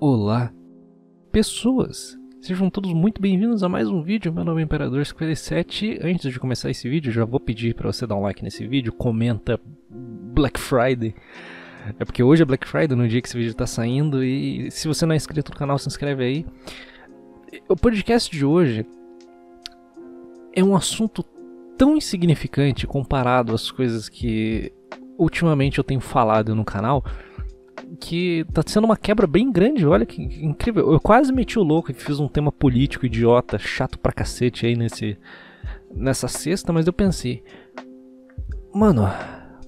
Olá, pessoas! Sejam todos muito bem-vindos a mais um vídeo. Meu nome é Imperador 57. Antes de começar esse vídeo, já vou pedir para você dar um like nesse vídeo, comenta Black Friday. É porque hoje é Black Friday, no dia que esse vídeo está saindo, e se você não é inscrito no canal, se inscreve aí. O podcast de hoje é um assunto tão insignificante comparado às coisas que ultimamente eu tenho falado no canal que tá sendo uma quebra bem grande, olha que incrível. Eu quase meti o louco e fiz um tema político idiota, chato pra cacete aí nesse nessa sexta, mas eu pensei, mano,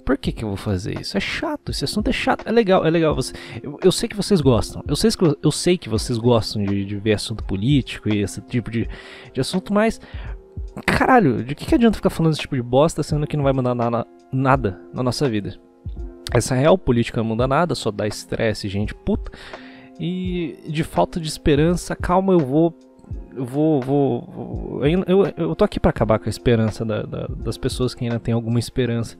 por que que eu vou fazer isso? É chato, esse assunto é chato, é legal, é legal. Você, eu, eu sei que vocês gostam, eu sei que, eu sei que vocês gostam de, de ver assunto político e esse tipo de, de assunto, mas caralho, de que, que adianta ficar falando esse tipo de bosta sendo que não vai mudar nada, nada na nossa vida? Essa real política não muda nada, só dá estresse, gente puta. E de falta de esperança, calma, eu vou. Eu vou. vou eu, eu, tô aqui para acabar com a esperança da, da, das pessoas que ainda têm alguma esperança.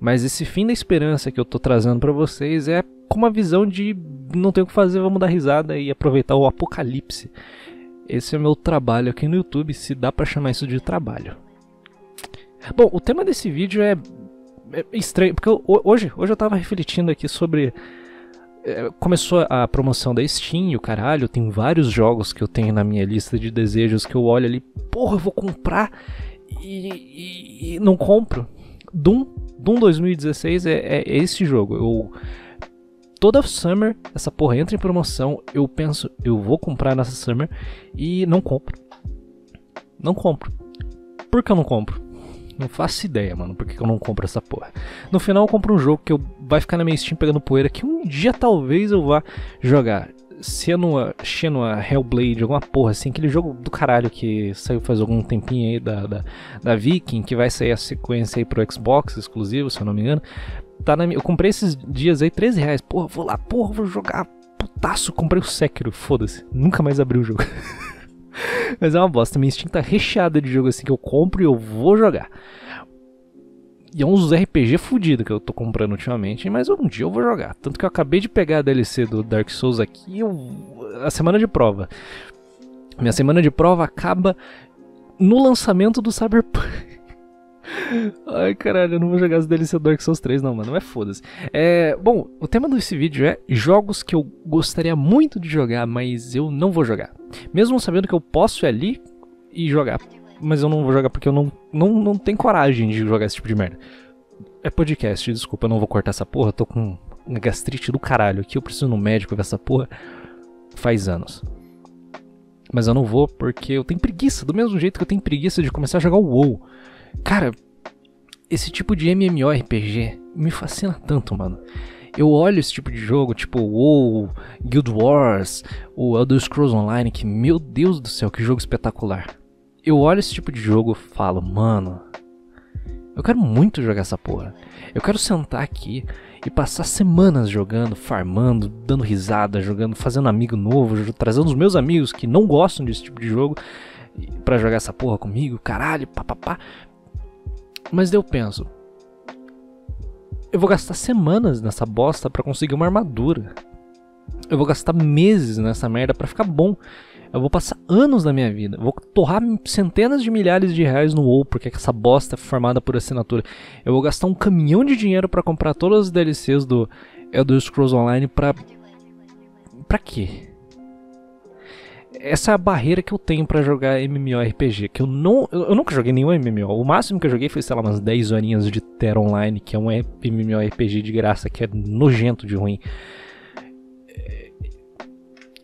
Mas esse fim da esperança que eu tô trazendo para vocês é com uma visão de não ter o que fazer, vamos dar risada e aproveitar o apocalipse. Esse é o meu trabalho aqui no YouTube, se dá para chamar isso de trabalho. Bom, o tema desse vídeo é, é estranho, porque eu, hoje, hoje eu tava refletindo aqui sobre. É, começou a promoção da Steam, o caralho, tem vários jogos que eu tenho na minha lista de desejos que eu olho ali, porra, eu vou comprar e, e, e não compro. Doom, Doom 2016 é, é, é esse jogo. Eu toda Summer, essa porra entra em promoção, eu penso, eu vou comprar nessa Summer e não compro. Não compro. Por que eu não compro? Não faço ideia, mano, por que eu não compro essa porra. No final eu compro um jogo que eu, vai ficar na minha Steam pegando poeira, que um dia talvez eu vá jogar. Senua, Shenua Hellblade, alguma porra assim, aquele jogo do caralho que saiu faz algum tempinho aí da, da, da Viking, que vai sair a sequência aí pro Xbox exclusivo, se eu não me engano. Tá na, eu comprei esses dias aí 13 reais. Porra, vou lá, porra, vou jogar. Putaço, comprei o Sekiro, foda-se. Nunca mais abri o jogo. Mas é uma bosta. Minha Steam tá recheada de jogo assim que eu compro e eu vou jogar. E é uns RPG fudido que eu tô comprando ultimamente, mas um dia eu vou jogar. Tanto que eu acabei de pegar a DLC do Dark Souls aqui, eu... a semana de prova. Minha semana de prova acaba no lançamento do Cyberpunk. Ai, caralho, eu não vou jogar as DLC Dark Souls 3, não, mano. Mas foda-se. É, bom, o tema desse vídeo é jogos que eu gostaria muito de jogar, mas eu não vou jogar. Mesmo sabendo que eu posso ir ali e jogar. Mas eu não vou jogar porque eu não, não, não tenho coragem de jogar esse tipo de merda. É podcast, desculpa, eu não vou cortar essa porra. Tô com uma gastrite do caralho aqui. Eu preciso no médico ver essa porra faz anos. Mas eu não vou porque eu tenho preguiça. Do mesmo jeito que eu tenho preguiça de começar a jogar o WoW. Cara, esse tipo de MMORPG me fascina tanto, mano. Eu olho esse tipo de jogo, tipo WoW, Guild Wars, o Elder Scrolls Online, que meu Deus do céu, que jogo espetacular. Eu olho esse tipo de jogo e falo, mano, eu quero muito jogar essa porra. Eu quero sentar aqui e passar semanas jogando, farmando, dando risada, jogando, fazendo amigo novo, trazendo os meus amigos que não gostam desse tipo de jogo para jogar essa porra comigo, caralho, papapá. Mas eu penso, eu vou gastar semanas nessa bosta para conseguir uma armadura. Eu vou gastar meses nessa merda para ficar bom. Eu vou passar anos da minha vida. vou torrar centenas de milhares de reais no WoW, porque essa bosta é formada por assinatura. Eu vou gastar um caminhão de dinheiro para comprar todas as DLCs do Elder Scrolls Online pra. Pra quê? Essa é a barreira que eu tenho para jogar MMORPG, que eu não eu nunca joguei nenhum MMO. O máximo que eu joguei foi, sei lá, umas 10 horinhas de Terra Online, que é um MMORPG de graça, que é nojento de ruim. É,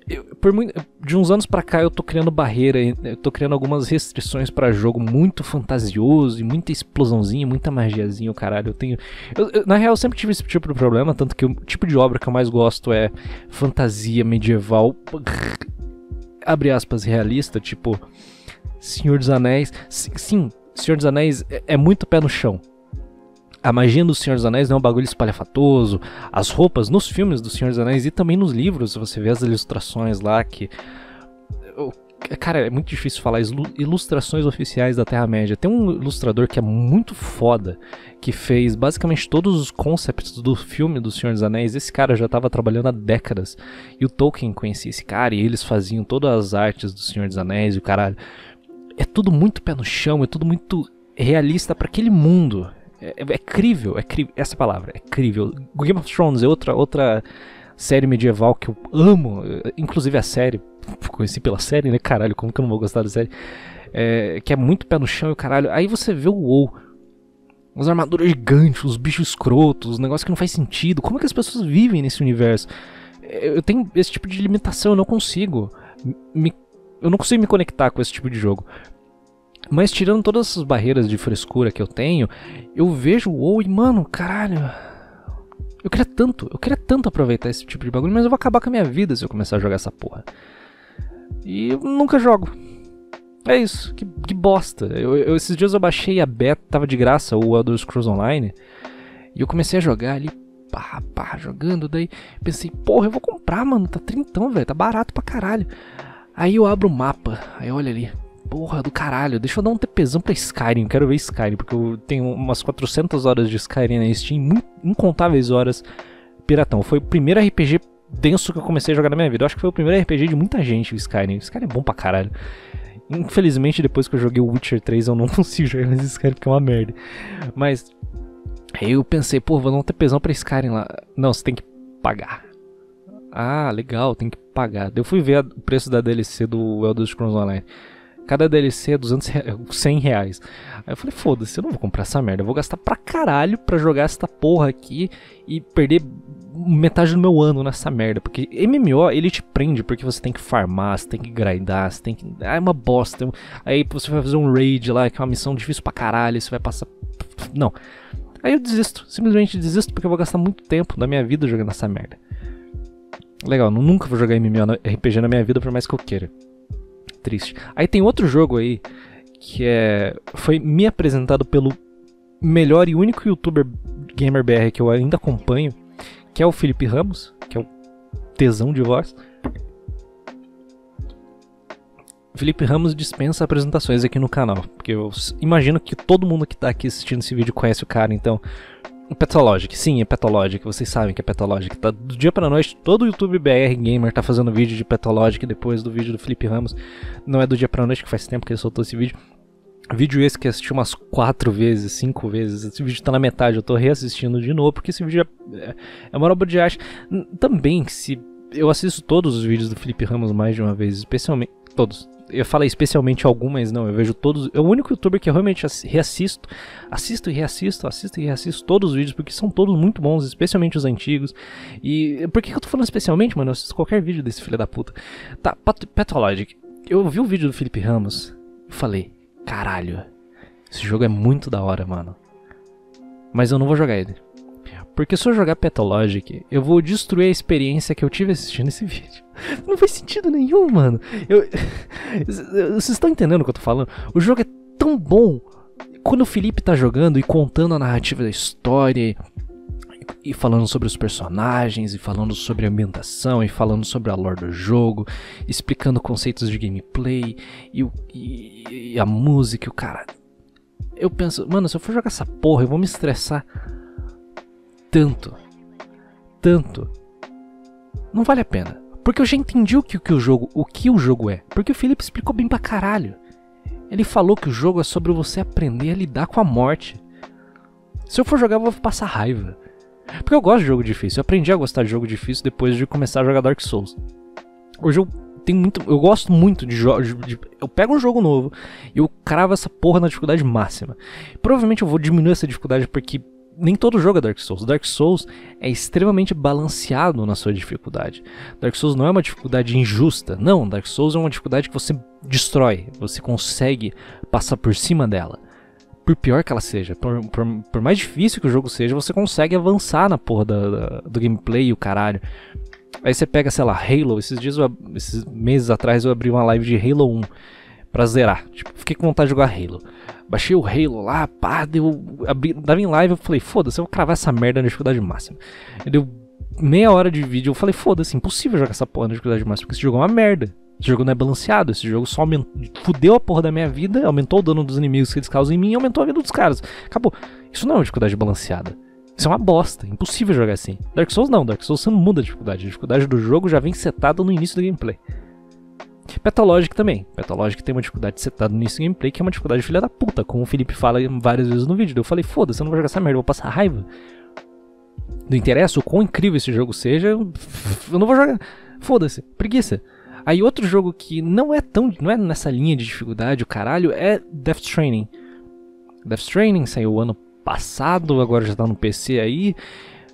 eu, por muito, de uns anos para cá eu tô criando barreira, eu tô criando algumas restrições para jogo muito fantasioso e muita explosãozinha, muita magiazinha, o caralho. Eu tenho, eu, eu, na real eu sempre tive esse tipo de problema, tanto que o tipo de obra que eu mais gosto é fantasia medieval abre aspas, realista, tipo Senhor dos Anéis. Sim, Senhor dos Anéis é, é muito pé no chão. A magia do Senhor dos Anéis não é um bagulho espalhafatoso. As roupas nos filmes do Senhor dos Anéis e também nos livros, você vê as ilustrações lá que. Cara, é muito difícil falar ilustrações oficiais da Terra-média. Tem um ilustrador que é muito foda, que fez basicamente todos os concepts do filme do Senhor dos Anéis. Esse cara já estava trabalhando há décadas. E o Tolkien conhecia esse cara e eles faziam todas as artes do Senhor dos Anéis e o caralho. É tudo muito pé no chão, é tudo muito realista para aquele mundo. É, é, é crível, é crível, essa palavra, é crível. Game of Thrones é outra, outra série medieval que eu amo, inclusive a série, conheci pela série, né, caralho, como que eu não vou gostar da série? É, que é muito pé no chão e caralho. Aí você vê o WoW, as armaduras gigantes, os bichos escrotos, os negócios que não faz sentido. Como é que as pessoas vivem nesse universo? É, eu tenho esse tipo de limitação, eu não consigo. Me, eu não consigo me conectar com esse tipo de jogo. Mas tirando todas essas barreiras de frescura que eu tenho, eu vejo o WoW e, mano, caralho. Eu queria tanto, eu queria tanto aproveitar esse tipo de bagulho, mas eu vou acabar com a minha vida se eu começar a jogar essa porra. E eu nunca jogo. É isso, que, que bosta. Eu, eu, esses dias eu baixei a beta, tava de graça, o Elder Scrolls Online. E eu comecei a jogar ali, pá, pá, jogando. Daí pensei, porra, eu vou comprar, mano, tá trintão, velho, tá barato pra caralho. Aí eu abro o mapa, aí olha ali, Porra do caralho, deixa eu dar um TPzão pra Skyrim, quero ver Skyrim, porque eu tenho umas 400 horas de Skyrim na Steam, incontáveis horas piratão. Foi o primeiro RPG denso que eu comecei a jogar na minha vida. Eu acho que foi o primeiro RPG de muita gente, o Skyrim. O Skyrim é bom pra caralho. Infelizmente, depois que eu joguei o Witcher 3, eu não consigo jogar mais Skyrim porque é uma merda. Mas aí eu pensei, pô, vou dar um TPzão pra Skyrim lá. Não, você tem que pagar. Ah, legal, tem que pagar. Eu fui ver o preço da DLC do Elder Scrolls Online. Cada DLC é 200 reais, 100 reais. Aí eu falei, foda-se, eu não vou comprar essa merda. Eu vou gastar pra caralho pra jogar essa porra aqui e perder metade do meu ano nessa merda. Porque MMO, ele te prende porque você tem que farmar, você tem que grindar, você tem que. Ah, é uma bosta. Aí você vai fazer um raid lá, que é uma missão difícil pra caralho, você vai passar. Não. Aí eu desisto. Simplesmente desisto porque eu vou gastar muito tempo da minha vida jogando essa merda. Legal, nunca vou jogar MMO RPG na minha vida por mais que eu queira triste. Aí tem outro jogo aí que é foi me apresentado pelo melhor e único youtuber gamer BR que eu ainda acompanho, que é o Felipe Ramos, que é o tesão de voz. Felipe Ramos dispensa apresentações aqui no canal, porque eu imagino que todo mundo que está aqui assistindo esse vídeo conhece o cara, então Petologic, sim, é Petologic, vocês sabem que é Petologic. Tá, do dia pra noite, todo o YouTube BR Gamer tá fazendo vídeo de Petologic depois do vídeo do Felipe Ramos. Não é do dia pra noite, que faz tempo que ele soltou esse vídeo. Vídeo esse que assisti umas quatro vezes, cinco vezes. Esse vídeo tá na metade, eu tô reassistindo de novo, porque esse vídeo é, é uma obra de arte. Também, se eu assisto todos os vídeos do Felipe Ramos mais de uma vez, especialmente. Todos eu falei especialmente algumas, não, eu vejo todos. É o único youtuber que eu realmente reassisto, assisto e reassisto, assisto e reassisto todos os vídeos, porque são todos muito bons, especialmente os antigos. E por que eu tô falando especialmente, mano? Eu assisto qualquer vídeo desse filho da puta. Tá, Pathologic. Eu vi o vídeo do Felipe Ramos e falei, caralho, esse jogo é muito da hora, mano. Mas eu não vou jogar ele. Porque se eu jogar Pathologic, eu vou destruir a experiência que eu tive assistindo esse vídeo. Não faz sentido nenhum, mano. Eu... Vocês estão entendendo o que eu tô falando? O jogo é tão bom. Quando o Felipe tá jogando e contando a narrativa da história, e falando sobre os personagens, e falando sobre a ambientação, e falando sobre a lore do jogo, explicando conceitos de gameplay, e, e, e a música, e o cara. Eu penso, mano, se eu for jogar essa porra, eu vou me estressar tanto. Tanto. Não vale a pena. Porque eu já entendi o que, o que o jogo, o que o jogo é. Porque o Felipe explicou bem pra caralho. Ele falou que o jogo é sobre você aprender a lidar com a morte. Se eu for jogar, eu vou passar raiva. Porque eu gosto de jogo difícil. Eu aprendi a gostar de jogo difícil depois de começar a jogar Dark Souls. Hoje eu tenho muito. Eu gosto muito de jogos. Eu pego um jogo novo e eu cravo essa porra na dificuldade máxima. Provavelmente eu vou diminuir essa dificuldade porque nem todo jogo é Dark Souls. Dark Souls é extremamente balanceado na sua dificuldade. Dark Souls não é uma dificuldade injusta. Não, Dark Souls é uma dificuldade que você destrói. Você consegue passar por cima dela. Por pior que ela seja, por, por, por mais difícil que o jogo seja, você consegue avançar na porra da, da, do gameplay e o caralho. Aí você pega, sei lá, Halo. Esses dias, esses meses atrás, eu abri uma live de Halo 1 pra zerar. Tipo, fiquei com vontade de jogar Halo. Baixei o Halo lá, pá, deu. Abri, dava em live, eu falei, foda-se, eu vou cravar essa merda na dificuldade máxima. E deu meia hora de vídeo, eu falei, foda-se, impossível jogar essa porra na dificuldade máxima, porque esse jogo é uma merda. Esse jogo não é balanceado, esse jogo só aumentou, fudeu a porra da minha vida, aumentou o dano dos inimigos que eles causam em mim e aumentou a vida dos caras. Acabou. Isso não é uma dificuldade balanceada. Isso é uma bosta, impossível jogar assim. Dark Souls não, Dark Souls você não muda a dificuldade. A dificuldade do jogo já vem setada no início do gameplay. Petalogic também. Petalogic tem uma dificuldade setada no início do gameplay, que é uma dificuldade filha da puta, como o Felipe fala várias vezes no vídeo. Eu falei, foda-se, eu não vou jogar essa merda, eu vou passar raiva. Não interessa o quão incrível esse jogo seja, eu não vou jogar. Foda-se, preguiça. Aí outro jogo que não é tão. não é nessa linha de dificuldade, o caralho, é Death Stranding. Death Stranding saiu ano passado, agora já tá no PC aí.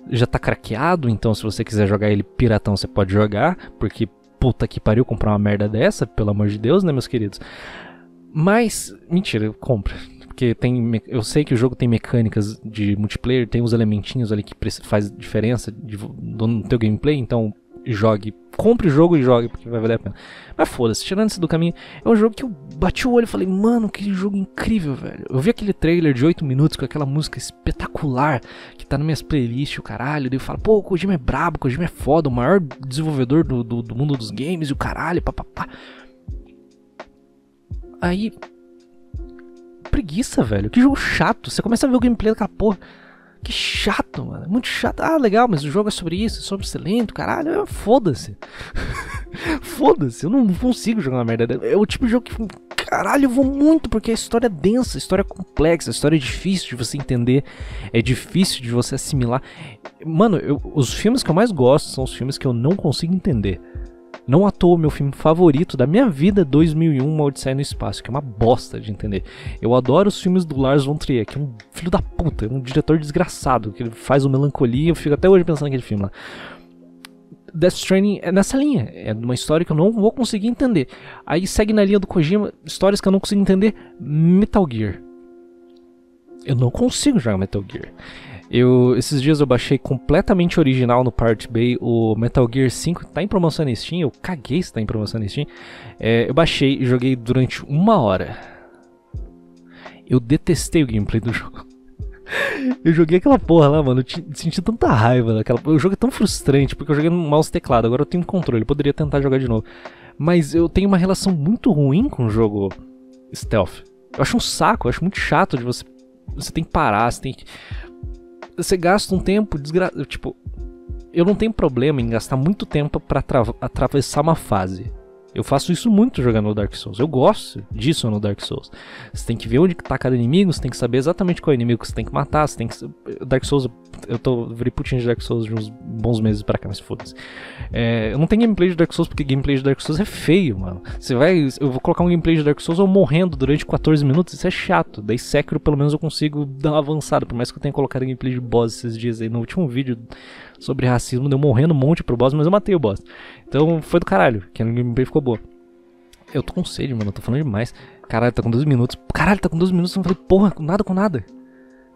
Já tá craqueado, então se você quiser jogar ele piratão, você pode jogar, porque puta que pariu comprar uma merda dessa, pelo amor de Deus, né, meus queridos? Mas, mentira, compra. Porque tem, eu sei que o jogo tem mecânicas de multiplayer, tem uns elementinhos ali que faz diferença de, no teu gameplay, então jogue. Compre o jogo e jogue, porque vai valer a pena. Mas foda-se, tirando isso do caminho, é um jogo que eu bati o olho e falei, mano, que jogo incrível, velho. Eu vi aquele trailer de 8 minutos com aquela música espetacular que tá nas minhas playlists, o caralho. Daí eu falo, pô, o Kojima é brabo, o Kojima é foda, o maior desenvolvedor do, do, do mundo dos games e o caralho, papapá. Aí. Preguiça, velho. Que jogo chato. Você começa a ver o gameplay daquela porra. Que chato, mano. Muito chato. Ah, legal, mas o jogo é sobre isso, é sobre ser lento, caralho. Foda-se. Foda-se, eu não consigo jogar uma merda. É o tipo de jogo que. Caralho, eu vou muito, porque a história é densa, a história é complexa, a história é difícil de você entender, é difícil de você assimilar. Mano, eu, os filmes que eu mais gosto são os filmes que eu não consigo entender. Não à toa, meu filme favorito da minha vida 2001, Uma Odisseia no Espaço, que é uma bosta de entender. Eu adoro os filmes do Lars von Trier, que é um filho da puta, é um diretor desgraçado, que faz o Melancolia, eu fico até hoje pensando naquele filme lá. Death Stranding é nessa linha, é uma história que eu não vou conseguir entender. Aí segue na linha do Kojima, histórias que eu não consigo entender, Metal Gear. Eu não consigo jogar Metal Gear. Eu, esses dias eu baixei completamente original no Pirate Bay o Metal Gear 5, tá em promoção na Steam, eu caguei se tá em promoção na Steam. É, eu baixei e joguei durante uma hora. Eu detestei o gameplay do jogo. eu joguei aquela porra lá, mano, eu senti tanta raiva daquela O jogo é tão frustrante, porque eu joguei no mouse teclado, agora eu tenho controle, eu poderia tentar jogar de novo. Mas eu tenho uma relação muito ruim com o jogo stealth. Eu acho um saco, eu acho muito chato de você. Você tem que parar, você tem que você gasta um tempo desgra... tipo, eu não tenho problema em gastar muito tempo para atravessar uma fase. Eu faço isso muito jogando no Dark Souls. Eu gosto disso no Dark Souls. Você tem que ver onde está cada inimigo, você tem que saber exatamente qual é inimigo que você tem que matar, você tem que. Dark Souls, eu tô virei putinho de Dark Souls de uns bons meses pra cá, mas foda-se. É, eu não tenho gameplay de Dark Souls porque gameplay de Dark Souls é feio, mano. Você vai. Eu vou colocar um gameplay de Dark Souls eu morrendo durante 14 minutos, isso é chato. Daí Sekiro, pelo menos, eu consigo dar uma avançada, por mais que eu tenha colocado gameplay de boss esses dias aí no último vídeo sobre racismo, deu morrendo um monte pro boss, mas eu matei o boss. Então foi do caralho, que a gameplay ficou boa. Eu tô com sede, mano, eu tô falando demais. Caralho, tá com 12 minutos. Caralho, tá com 12 minutos, eu não falei porra, nada com nada.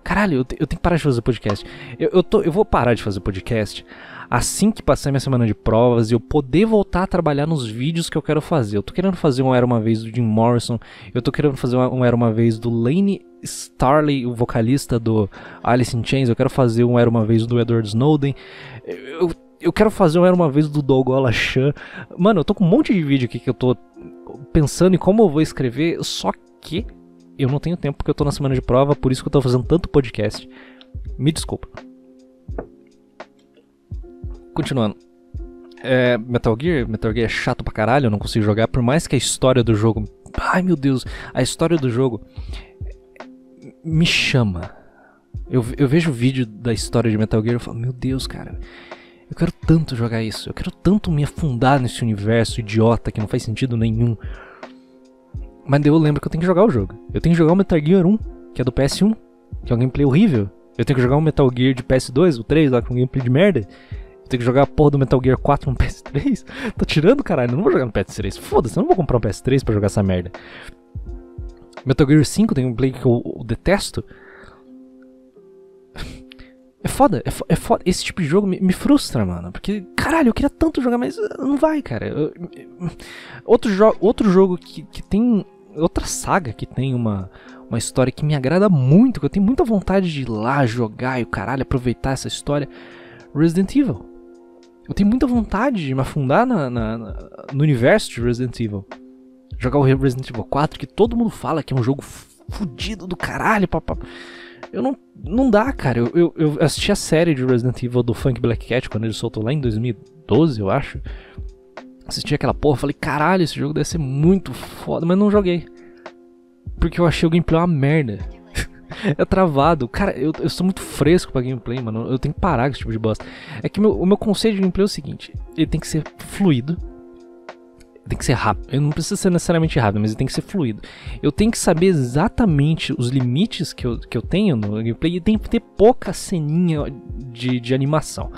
Caralho, eu, te, eu tenho que parar de fazer podcast. Eu, eu, tô, eu vou parar de fazer podcast assim que passar minha semana de provas e eu poder voltar a trabalhar nos vídeos que eu quero fazer. Eu tô querendo fazer um Era Uma Vez do Jim Morrison, eu tô querendo fazer um Era Uma Vez do Lane Starley, o vocalista do Alice in Chains, eu quero fazer um Era Uma Vez do Edward Snowden. Eu, eu quero fazer um Era Uma Vez do Dogola Chan. Mano, eu tô com um monte de vídeo aqui que eu tô pensando em como eu vou escrever, só que eu não tenho tempo porque eu tô na semana de prova, por isso que eu tô fazendo tanto podcast. Me desculpa. Continuando. É, Metal Gear, Metal Gear é chato pra caralho, eu não consigo jogar, por mais que a história do jogo. Ai meu Deus, a história do jogo me chama. Eu, eu vejo o vídeo da história de Metal Gear e falo, meu Deus, cara, eu quero tanto jogar isso, eu quero tanto me afundar nesse universo idiota que não faz sentido nenhum. Mas eu lembro que eu tenho que jogar o jogo. Eu tenho que jogar o Metal Gear 1, que é do PS1, que é um gameplay horrível. Eu tenho que jogar o Metal Gear de PS2, o 3, lá com um gameplay de merda ter que jogar a porra do Metal Gear 4 no PS3? Tô tirando, caralho. Eu não vou jogar no PS3. Foda-se, eu não vou comprar um PS3 pra jogar essa merda. Metal Gear 5 tem um play que eu, eu detesto. É foda, é, é foda. Esse tipo de jogo me, me, frustra, mano. Porque, caralho, eu queria tanto jogar, mas uh, não vai, cara. Eu, outro, jo outro jogo que, que tem. Outra saga que tem uma, uma história que me agrada muito, que eu tenho muita vontade de ir lá jogar e o caralho, aproveitar essa história. Resident Evil. Eu tenho muita vontade de me afundar na, na, na, no universo de Resident Evil. Jogar o Resident Evil 4, que todo mundo fala que é um jogo fudido do caralho, papá. Eu não. Não dá, cara. Eu, eu, eu, assisti a série de Resident Evil do Funk Black Cat quando ele soltou lá em 2012, eu acho. Assisti aquela porra, falei, caralho, esse jogo deve ser muito foda, mas não joguei. Porque eu achei o gameplay uma merda. é travado. Cara, eu, eu sou muito fresco pra gameplay, mano. Eu tenho que parar com esse tipo de bosta. É que meu, o meu conceito de gameplay é o seguinte: ele tem que ser fluido. Tem que ser rápido. Ele não precisa ser necessariamente rápido, mas tem que ser fluido. Eu tenho que saber exatamente os limites que eu, que eu tenho no gameplay e tem que ter pouca ceninha de, de animação.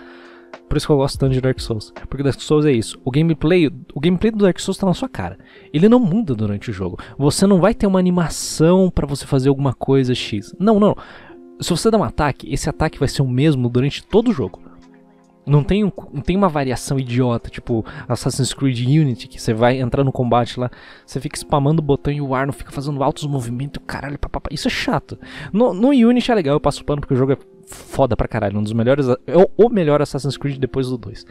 Por isso que eu gosto tanto de Dark Souls. Porque Dark Souls é isso. O gameplay, o gameplay do Dark Souls tá na sua cara. Ele não muda durante o jogo. Você não vai ter uma animação para você fazer alguma coisa X. Não, não. Se você dá um ataque, esse ataque vai ser o mesmo durante todo o jogo. Não tem, um, não tem uma variação idiota, tipo Assassin's Creed Unity, que você vai entrar no combate lá, você fica spamando o botão e o ar não fica fazendo altos movimentos, caralho, papapá. Isso é chato. No, no Unity é legal, eu passo pano porque o jogo é foda pra caralho. Um dos melhores. É o melhor Assassin's Creed depois do 2.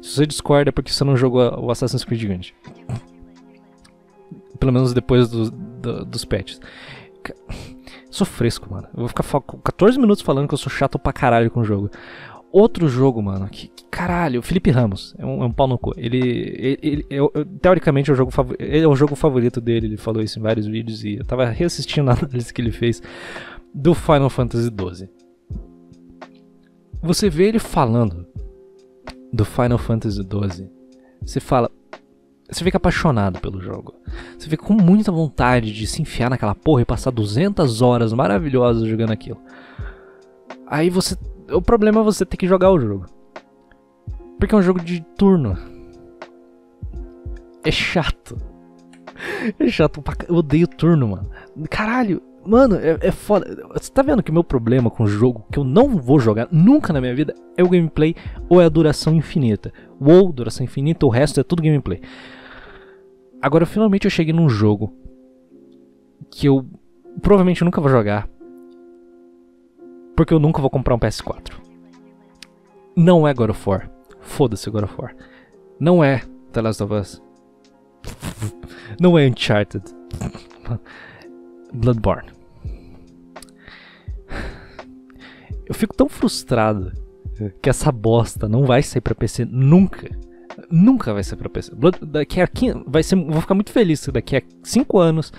Se você discorda é porque você não jogou o Assassin's Creed Unity. Pelo menos depois do, do, dos patches. Sou fresco, mano. Eu vou ficar 14 minutos falando que eu sou chato pra caralho com o jogo. Outro jogo, mano, que, que caralho, Felipe Ramos, é um, é um pau no cu. Ele, ele, ele teoricamente, é o, jogo ele é o jogo favorito dele, ele falou isso em vários vídeos e eu tava reassistindo a análise que ele fez do Final Fantasy XII. Você vê ele falando do Final Fantasy XII, você fala. Você fica apaixonado pelo jogo. Você fica com muita vontade de se enfiar naquela porra e passar 200 horas maravilhosas jogando aquilo. Aí você. O problema é você ter que jogar o jogo. Porque é um jogo de turno. É chato. É chato. Eu odeio turno, mano. Caralho, Mano, é, é foda. Você tá vendo que o meu problema com o jogo, que eu não vou jogar nunca na minha vida, é o gameplay ou é a duração infinita. Ou duração infinita, o resto é tudo gameplay. Agora, finalmente eu cheguei num jogo que eu provavelmente nunca vou jogar. Porque eu nunca vou comprar um PS4. Não é God of War. Foda-se God of War. Não é The Last of Us. Não é Uncharted. Bloodborne. Eu fico tão frustrado que essa bosta não vai sair para PC nunca. Nunca vai sair para PC. Blood, daqui a 15, vai ser, vou ficar muito feliz daqui a 5 anos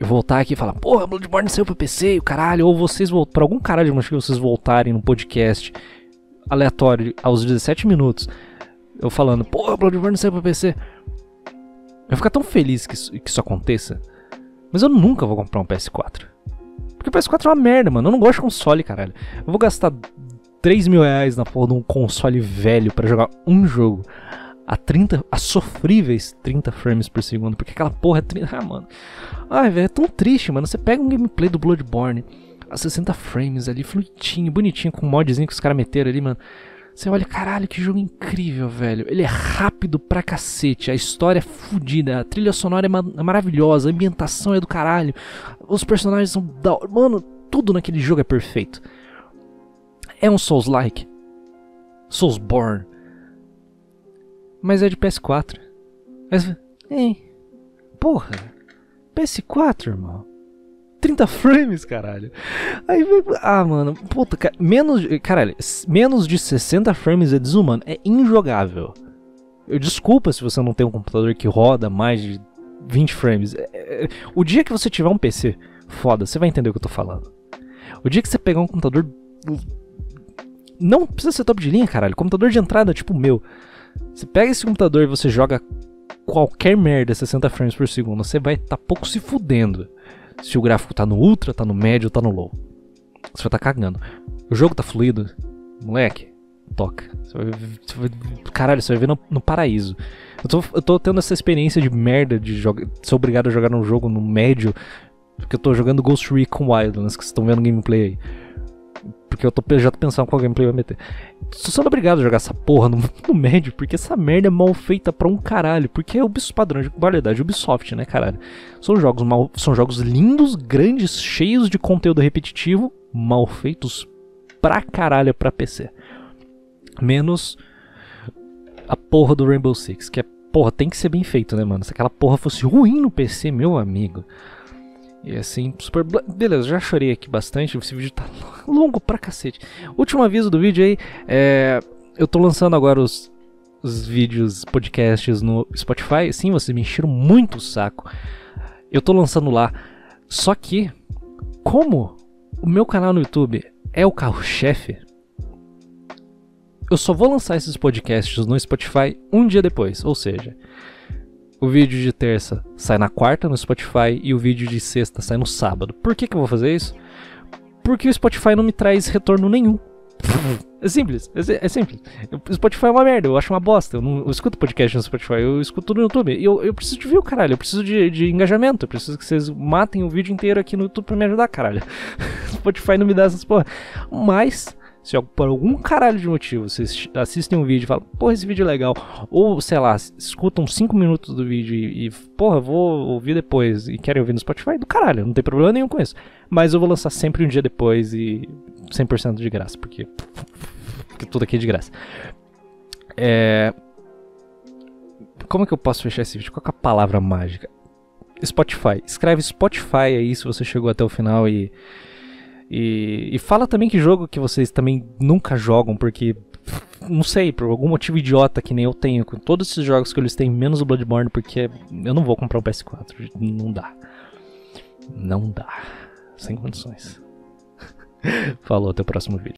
eu voltar aqui e falar, porra, Bloodborne saiu pra PC, o caralho, ou vocês voltam, por algum caralho de motivo vocês voltarem no podcast aleatório aos 17 minutos, eu falando, porra, Bloodborne saiu pra PC. Eu vou ficar tão feliz que isso, que isso aconteça mas eu nunca vou comprar um PS4. Porque o PS4 é uma merda, mano. Eu não gosto de console, caralho. Eu vou gastar 3 mil reais na porra de um console velho para jogar um jogo a 30, a sofríveis 30 frames por segundo, porque aquela porra é 30, ah, mano. Ai, velho, é tão triste, mano. Você pega um gameplay do Bloodborne a 60 frames ali, fluidinho, bonitinho, com um modzinho que os caras meteram ali, mano. Você olha, caralho, que jogo incrível, velho. Ele é rápido pra cacete, a história é fodida, a trilha sonora é, ma é maravilhosa, a ambientação é do caralho, os personagens são da. Mano, tudo naquele jogo é perfeito. É um Souls-like. Soulsborne. Mas é de PS4. Mas. Hein? Porra. PS4, irmão. 30 frames, caralho. Aí, ah, mano, puta, cara, menos, caralho, menos de 60 frames é desumano, é injogável. Eu desculpa se você não tem um computador que roda mais de 20 frames. É, é, o dia que você tiver um PC foda, você vai entender o que eu tô falando. O dia que você pegar um computador não precisa ser top de linha, caralho. Computador de entrada tipo o meu. Você pega esse computador e você joga qualquer merda 60 frames por segundo, você vai estar tá pouco se fudendo se o gráfico tá no ultra, tá no médio, tá no low. Você vai tá cagando. O jogo tá fluido, moleque, toca. Você vai, você vai, caralho, você vai ver no, no paraíso. Eu tô, eu tô tendo essa experiência de merda de jogar, ser obrigado a jogar um jogo no médio, porque eu tô jogando Ghost Recon Wildlands, que vocês estão vendo gameplay aí. Porque eu tô, já tô pensando qual gameplay vai meter. Tô sendo obrigado a jogar essa porra no, no médio, porque essa merda é mal feita pra um caralho. Porque é o padrão de qualidade Ubisoft, né, caralho? São jogos mal. São jogos lindos, grandes, cheios de conteúdo repetitivo, mal feitos pra caralho pra PC. Menos a porra do Rainbow Six, que é, porra, tem que ser bem feito, né, mano? Se aquela porra fosse ruim no PC, meu amigo. E assim, super. Beleza, já chorei aqui bastante. Esse vídeo tá longo pra cacete. Último aviso do vídeo aí: é, eu tô lançando agora os, os vídeos, podcasts no Spotify. Sim, vocês me encheram muito o saco. Eu tô lançando lá. Só que, como o meu canal no YouTube é o carro-chefe, eu só vou lançar esses podcasts no Spotify um dia depois. Ou seja, o vídeo de terça sai na quarta no Spotify e o vídeo de sexta sai no sábado. Por que, que eu vou fazer isso? Porque o Spotify não me traz retorno nenhum. É simples, é, é, simples. O Spotify é uma merda, eu acho uma bosta. Eu não eu escuto podcast no Spotify, eu escuto no YouTube. Eu, eu preciso de view, caralho. Eu preciso de, de engajamento. Eu preciso que vocês matem o vídeo inteiro aqui no YouTube pra me ajudar, caralho. O Spotify não me dá essas porra. Mas se por algum caralho de motivo vocês assistem um vídeo e falam, porra, esse vídeo é legal, ou sei lá, escutam 5 minutos do vídeo e, e, porra, vou ouvir depois e querem ouvir no Spotify, do caralho, não tem problema nenhum com isso. Mas eu vou lançar sempre um dia depois e 100% de graça, porque, porque tudo aqui é de graça. É. Como é que eu posso fechar esse vídeo? Qual é a palavra mágica? Spotify. Escreve Spotify aí se você chegou até o final e e, e fala também que jogo que vocês também nunca jogam, porque não sei, por algum motivo idiota que nem eu tenho com todos esses jogos que eles têm, menos o Bloodborne, porque eu não vou comprar um PS4. Não dá. Não dá. Sem condições. Falou, até o próximo vídeo.